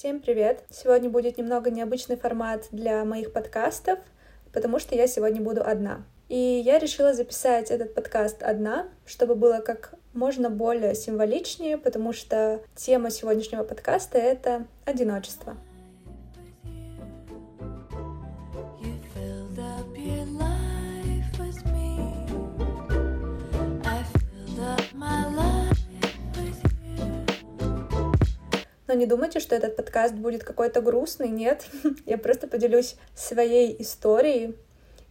Всем привет! Сегодня будет немного необычный формат для моих подкастов, потому что я сегодня буду одна. И я решила записать этот подкаст одна, чтобы было как можно более символичнее, потому что тема сегодняшнего подкаста — это одиночество. Но не думайте, что этот подкаст будет какой-то грустный, нет. Я просто поделюсь своей историей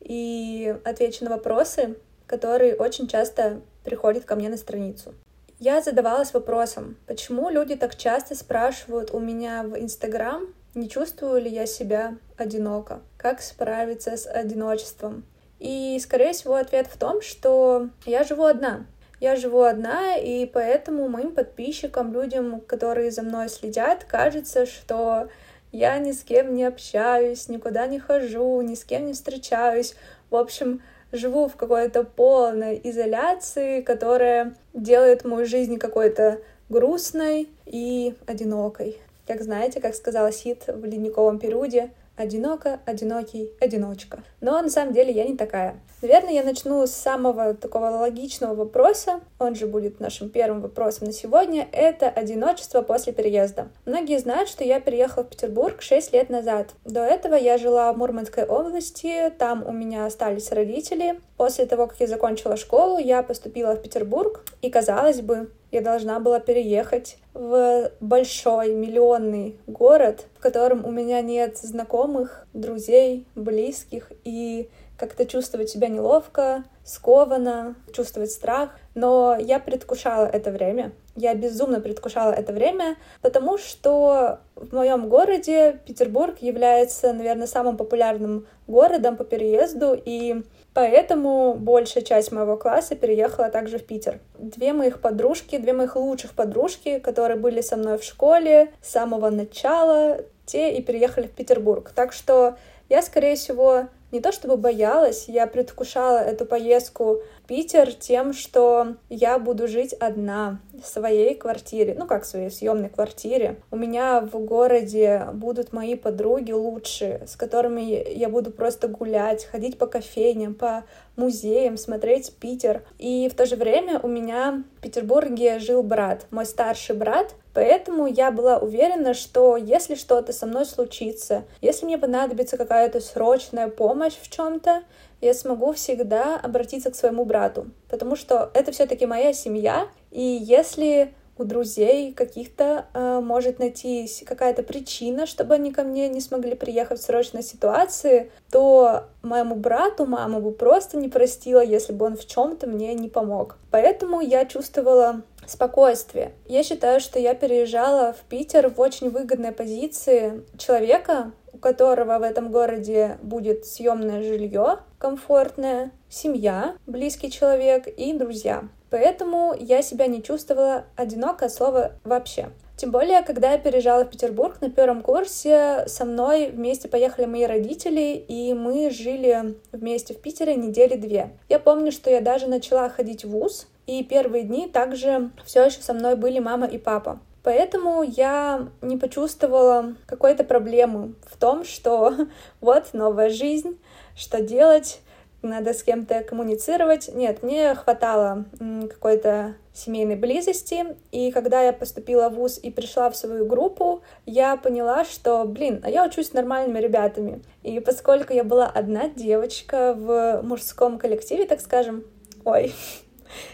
и отвечу на вопросы, которые очень часто приходят ко мне на страницу. Я задавалась вопросом, почему люди так часто спрашивают у меня в Инстаграм, не чувствую ли я себя одиноко, как справиться с одиночеством. И, скорее всего, ответ в том, что я живу одна, я живу одна, и поэтому моим подписчикам, людям, которые за мной следят, кажется, что я ни с кем не общаюсь, никуда не хожу, ни с кем не встречаюсь. В общем, живу в какой-то полной изоляции, которая делает мою жизнь какой-то грустной и одинокой. Как знаете, как сказала Сид в ледниковом периоде, одиноко, одинокий, одиночка. Но на самом деле я не такая. Наверное, я начну с самого такого логичного вопроса, он же будет нашим первым вопросом на сегодня, это одиночество после переезда. Многие знают, что я переехала в Петербург 6 лет назад. До этого я жила в Мурманской области, там у меня остались родители. После того, как я закончила школу, я поступила в Петербург, и, казалось бы, я должна была переехать в большой миллионный город, в котором у меня нет знакомых, друзей, близких, и как-то чувствовать себя неловко, скованно, чувствовать страх. Но я предвкушала это время. Я безумно предвкушала это время, потому что в моем городе Петербург является, наверное, самым популярным городом по переезду, и поэтому большая часть моего класса переехала также в Питер. Две моих подружки, две моих лучших подружки, которые были со мной в школе с самого начала, те и переехали в Петербург. Так что я, скорее всего, не то чтобы боялась, я предвкушала эту поездку Питер тем, что я буду жить одна в своей квартире, ну как в своей съемной квартире. У меня в городе будут мои подруги лучшие, с которыми я буду просто гулять, ходить по кофейням, по музеям, смотреть Питер. И в то же время у меня в Петербурге жил брат, мой старший брат, Поэтому я была уверена, что если что-то со мной случится, если мне понадобится какая-то срочная помощь в чем-то, я смогу всегда обратиться к своему брату, потому что это все-таки моя семья, и если у друзей каких-то э, может найтись какая-то причина, чтобы они ко мне не смогли приехать в срочной ситуации, то моему брату мама бы просто не простила, если бы он в чем-то мне не помог. Поэтому я чувствовала спокойствие. Я считаю, что я переезжала в Питер в очень выгодной позиции человека, у которого в этом городе будет съемное жилье комфортное, семья, близкий человек и друзья. Поэтому я себя не чувствовала одиноко от слова вообще. Тем более, когда я переезжала в Петербург на первом курсе, со мной вместе поехали мои родители, и мы жили вместе в Питере недели две. Я помню, что я даже начала ходить в ВУЗ, и первые дни также все еще со мной были мама и папа. Поэтому я не почувствовала какой-то проблемы в том, что вот новая жизнь, что делать, надо с кем-то коммуницировать. Нет, мне хватало какой-то семейной близости, и когда я поступила в ВУЗ и пришла в свою группу, я поняла, что, блин, а я учусь с нормальными ребятами. И поскольку я была одна девочка в мужском коллективе, так скажем, ой,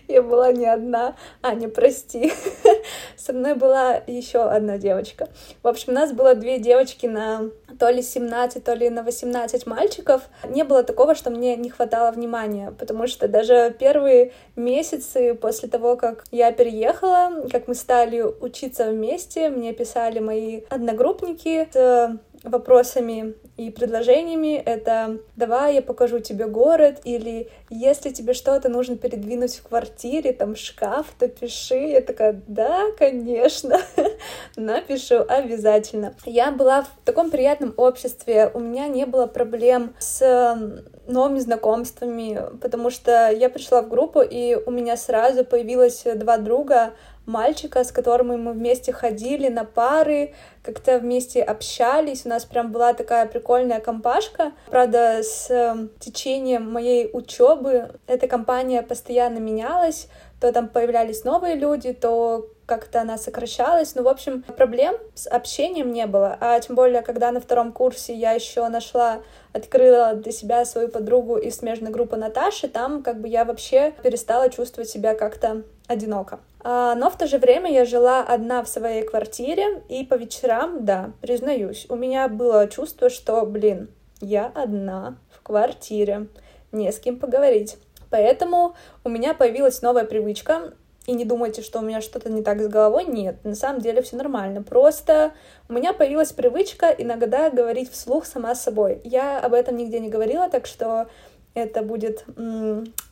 я была не одна. Аня, прости. Со мной была еще одна девочка. В общем, нас было две девочки на то ли 17, то ли на 18 мальчиков. Не было такого, что мне не хватало внимания, потому что даже первые месяцы после того, как я переехала, как мы стали учиться вместе, мне писали мои одногруппники с вопросами и предложениями. Это «давай я покажу тебе город» или «если тебе что-то нужно передвинуть в квартире, там шкаф, то пиши». Я такая «да, конечно, напишу обязательно». Я была в таком приятном обществе, у меня не было проблем с новыми знакомствами, потому что я пришла в группу, и у меня сразу появилось два друга, мальчика, с которым мы вместе ходили на пары, как-то вместе общались. У нас прям была такая прикольная компашка. Правда, с эм, течением моей учебы эта компания постоянно менялась. То там появлялись новые люди, то как-то она сокращалась. Ну, в общем, проблем с общением не было. А тем более, когда на втором курсе я еще нашла, открыла для себя свою подругу из смежной группы Наташи, там как бы я вообще перестала чувствовать себя как-то одиноко. А, но в то же время я жила одна в своей квартире, и по вечерам, да, признаюсь, у меня было чувство, что, блин, я одна в квартире, не с кем поговорить. Поэтому у меня появилась новая привычка и не думайте, что у меня что-то не так с головой. Нет, на самом деле все нормально. Просто у меня появилась привычка иногда говорить вслух сама с собой. Я об этом нигде не говорила, так что это будет,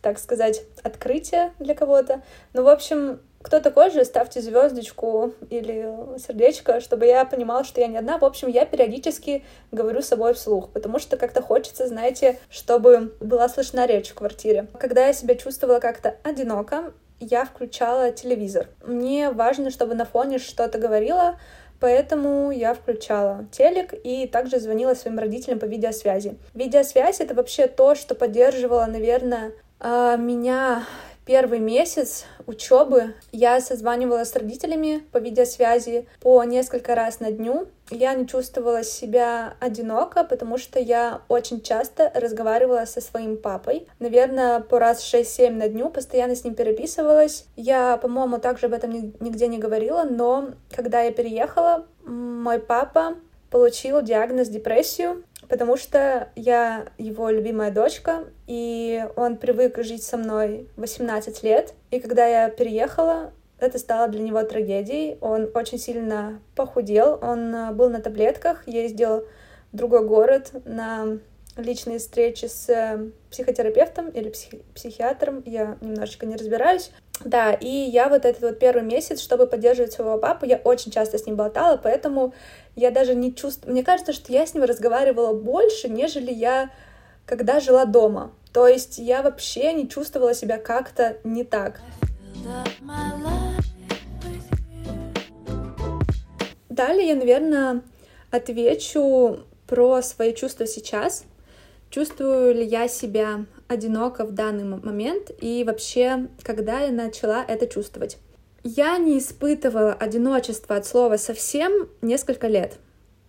так сказать, открытие для кого-то. Ну, в общем, кто такой же, ставьте звездочку или сердечко, чтобы я понимала, что я не одна. В общем, я периодически говорю с собой вслух, потому что как-то хочется, знаете, чтобы была слышна речь в квартире. Когда я себя чувствовала как-то одиноко, я включала телевизор. Мне важно, чтобы на фоне что-то говорило, поэтому я включала телек и также звонила своим родителям по видеосвязи. Видеосвязь — это вообще то, что поддерживало, наверное, а, меня первый месяц учебы я созванивала с родителями по видеосвязи по несколько раз на дню. Я не чувствовала себя одиноко, потому что я очень часто разговаривала со своим папой. Наверное, по раз 6-7 на дню, постоянно с ним переписывалась. Я, по-моему, также об этом нигде не говорила, но когда я переехала, мой папа получил диагноз депрессию, потому что я его любимая дочка, и он привык жить со мной 18 лет. И когда я переехала, это стало для него трагедией. Он очень сильно похудел, он э, был на таблетках, ездил в другой город на личные встречи с э, психотерапевтом или психи психиатром, я немножечко не разбираюсь. Да, и я вот этот вот первый месяц, чтобы поддерживать своего папу, я очень часто с ним болтала, поэтому я даже не чувствую... Мне кажется, что я с ним разговаривала больше, нежели я когда жила дома. То есть я вообще не чувствовала себя как-то не так. Далее я, наверное, отвечу про свои чувства сейчас. Чувствую ли я себя одиноко в данный момент и вообще, когда я начала это чувствовать. Я не испытывала одиночество от слова совсем несколько лет,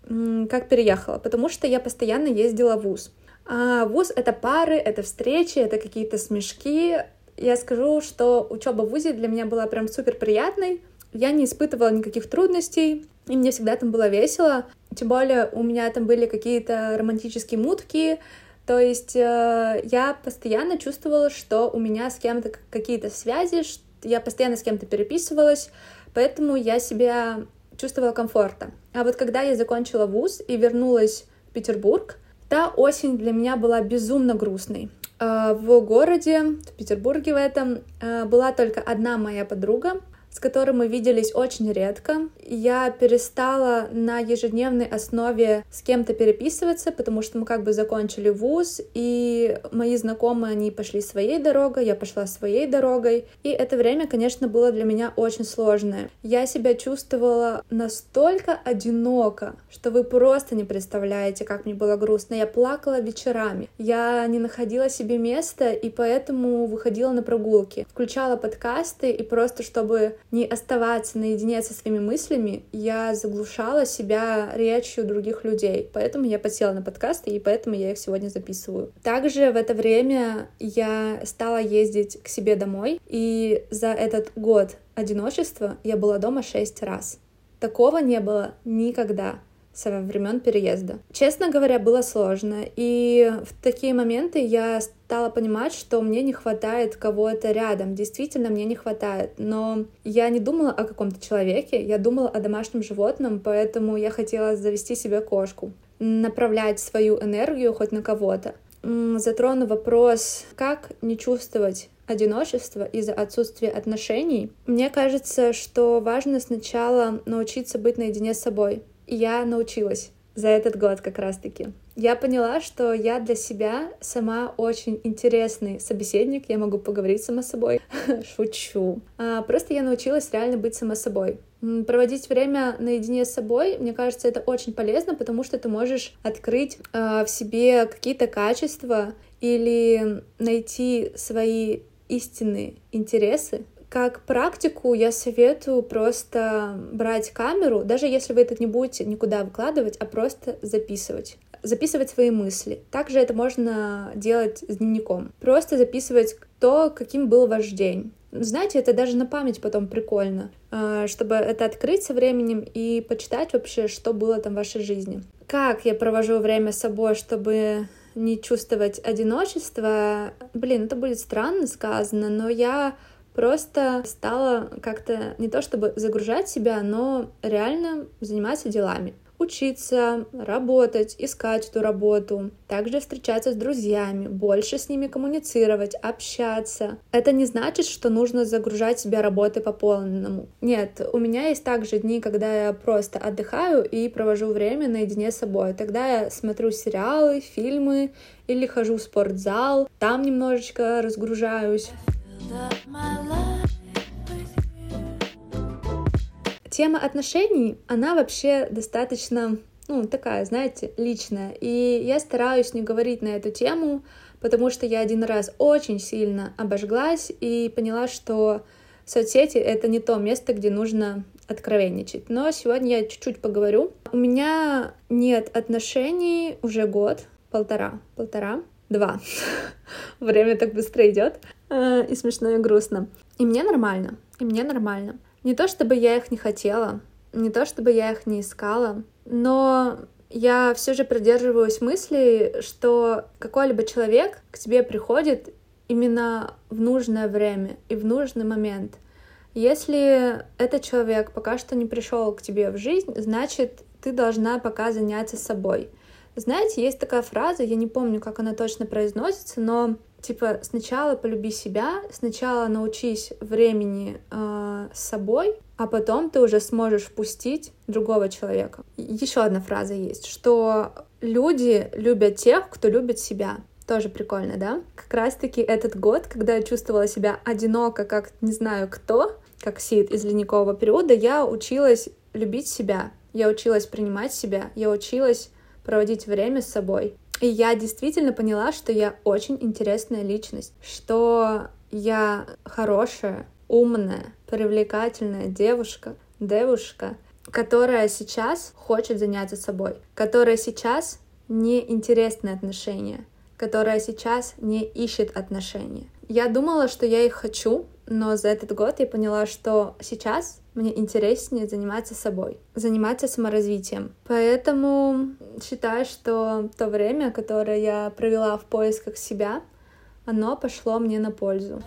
как переехала, потому что я постоянно ездила в ВУЗ. А ВУЗ — это пары, это встречи, это какие-то смешки. Я скажу, что учеба в ВУЗе для меня была прям супер приятной. Я не испытывала никаких трудностей, и мне всегда там было весело. Тем более у меня там были какие-то романтические мутки, то есть э, я постоянно чувствовала, что у меня с кем-то какие-то связи, я постоянно с кем-то переписывалась, поэтому я себя чувствовала комфортно. А вот когда я закончила вуз и вернулась в Петербург, та осень для меня была безумно грустной. Э, в городе, в Петербурге в этом, э, была только одна моя подруга, с которым мы виделись очень редко. Я перестала на ежедневной основе с кем-то переписываться, потому что мы как бы закончили вуз, и мои знакомые, они пошли своей дорогой, я пошла своей дорогой. И это время, конечно, было для меня очень сложное. Я себя чувствовала настолько одиноко, что вы просто не представляете, как мне было грустно. Я плакала вечерами, я не находила себе места, и поэтому выходила на прогулки, включала подкасты, и просто чтобы не оставаться наедине со своими мыслями, я заглушала себя речью других людей. Поэтому я подсела на подкасты, и поэтому я их сегодня записываю. Также в это время я стала ездить к себе домой, и за этот год одиночества я была дома шесть раз. Такого не было никогда со времен переезда. Честно говоря, было сложно. И в такие моменты я стала понимать, что мне не хватает кого-то рядом. Действительно, мне не хватает. Но я не думала о каком-то человеке, я думала о домашнем животном, поэтому я хотела завести себе кошку, направлять свою энергию хоть на кого-то. Затрону вопрос, как не чувствовать одиночество из-за отсутствия отношений. Мне кажется, что важно сначала научиться быть наедине с собой, я научилась за этот год как раз-таки. я поняла, что я для себя сама очень интересный собеседник, я могу поговорить сама собой, шучу. А, просто я научилась реально быть сама собой. Проводить время наедине с собой, мне кажется, это очень полезно, потому что ты можешь открыть э, в себе какие-то качества или найти свои истинные интересы, как практику я советую просто брать камеру, даже если вы это не будете никуда выкладывать, а просто записывать записывать свои мысли. Также это можно делать с дневником. Просто записывать то, каким был ваш день. Знаете, это даже на память потом прикольно, а, чтобы это открыть со временем и почитать вообще, что было там в вашей жизни. Как я провожу время с собой, чтобы не чувствовать одиночество? Блин, это будет странно сказано, но я просто стала как-то не то чтобы загружать себя, но реально заниматься делами учиться, работать, искать эту работу, также встречаться с друзьями, больше с ними коммуницировать, общаться. Это не значит, что нужно загружать себя работой по полному. Нет, у меня есть также дни, когда я просто отдыхаю и провожу время наедине с собой. Тогда я смотрю сериалы, фильмы или хожу в спортзал, там немножечко разгружаюсь. Тема отношений, она вообще достаточно, ну, такая, знаете, личная. И я стараюсь не говорить на эту тему, потому что я один раз очень сильно обожглась и поняла, что соцсети — это не то место, где нужно откровенничать. Но сегодня я чуть-чуть поговорю. У меня нет отношений уже год, полтора, полтора, два. Время так быстро идет. Э, и смешно, и грустно. И мне нормально. И мне нормально. Не то чтобы я их не хотела, не то чтобы я их не искала, но я все же придерживаюсь мысли, что какой-либо человек к тебе приходит именно в нужное время и в нужный момент. Если этот человек пока что не пришел к тебе в жизнь, значит, ты должна пока заняться собой. Знаете, есть такая фраза, я не помню, как она точно произносится, но типа сначала полюби себя, сначала научись времени э, с собой, а потом ты уже сможешь впустить другого человека. Еще одна фраза есть, что люди любят тех, кто любит себя. Тоже прикольно, да? Как раз-таки этот год, когда я чувствовала себя одиноко, как не знаю кто, как Сид из ледникового периода, я училась любить себя, я училась принимать себя, я училась проводить время с собой. И я действительно поняла, что я очень интересная личность, что я хорошая, умная, привлекательная девушка, девушка, которая сейчас хочет заняться собой, которая сейчас не интересны отношения, которая сейчас не ищет отношения. Я думала, что я их хочу, но за этот год я поняла, что сейчас мне интереснее заниматься собой, заниматься саморазвитием. Поэтому считаю, что то время, которое я провела в поисках себя, оно пошло мне на пользу.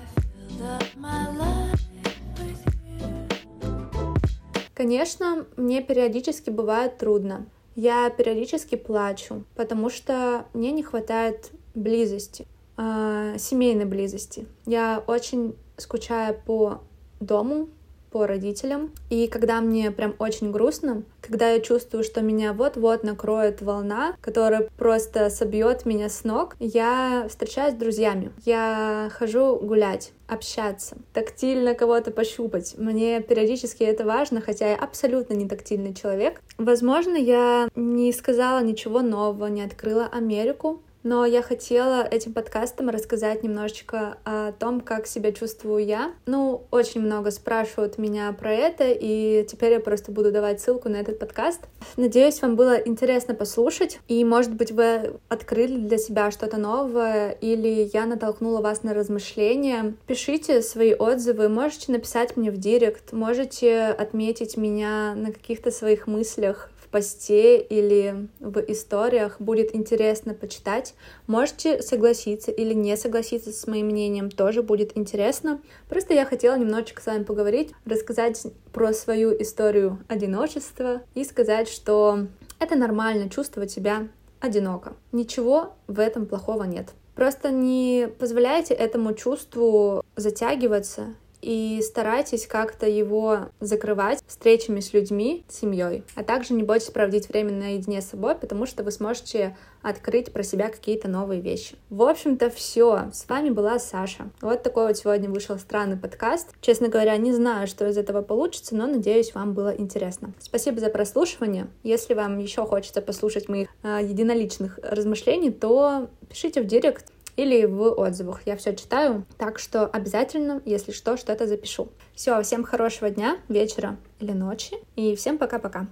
Конечно, мне периодически бывает трудно. Я периодически плачу, потому что мне не хватает близости, э, семейной близости. Я очень скучаю по дому, по родителям. И когда мне прям очень грустно, когда я чувствую, что меня вот-вот накроет волна, которая просто собьет меня с ног, я встречаюсь с друзьями. Я хожу гулять общаться, тактильно кого-то пощупать. Мне периодически это важно, хотя я абсолютно не тактильный человек. Возможно, я не сказала ничего нового, не открыла Америку, но я хотела этим подкастом рассказать немножечко о том, как себя чувствую я. Ну, очень много спрашивают меня про это, и теперь я просто буду давать ссылку на этот подкаст. Надеюсь, вам было интересно послушать, и, может быть, вы открыли для себя что-то новое, или я натолкнула вас на размышления. Пишите свои отзывы, можете написать мне в директ, можете отметить меня на каких-то своих мыслях, посте или в историях будет интересно почитать. Можете согласиться или не согласиться с моим мнением, тоже будет интересно. Просто я хотела немножечко с вами поговорить, рассказать про свою историю одиночества и сказать, что это нормально чувствовать себя одиноко. Ничего в этом плохого нет. Просто не позволяйте этому чувству затягиваться и старайтесь как-то его закрывать встречами с людьми, семьей. А также не бойтесь проводить время наедине с собой, потому что вы сможете открыть про себя какие-то новые вещи. В общем-то, все. С вами была Саша. Вот такой вот сегодня вышел странный подкаст. Честно говоря, не знаю, что из этого получится, но надеюсь, вам было интересно. Спасибо за прослушивание. Если вам еще хочется послушать моих э, единоличных размышлений, то пишите в директ или в отзывах. Я все читаю, так что обязательно, если что, что-то запишу. Все, всем хорошего дня, вечера или ночи, и всем пока-пока.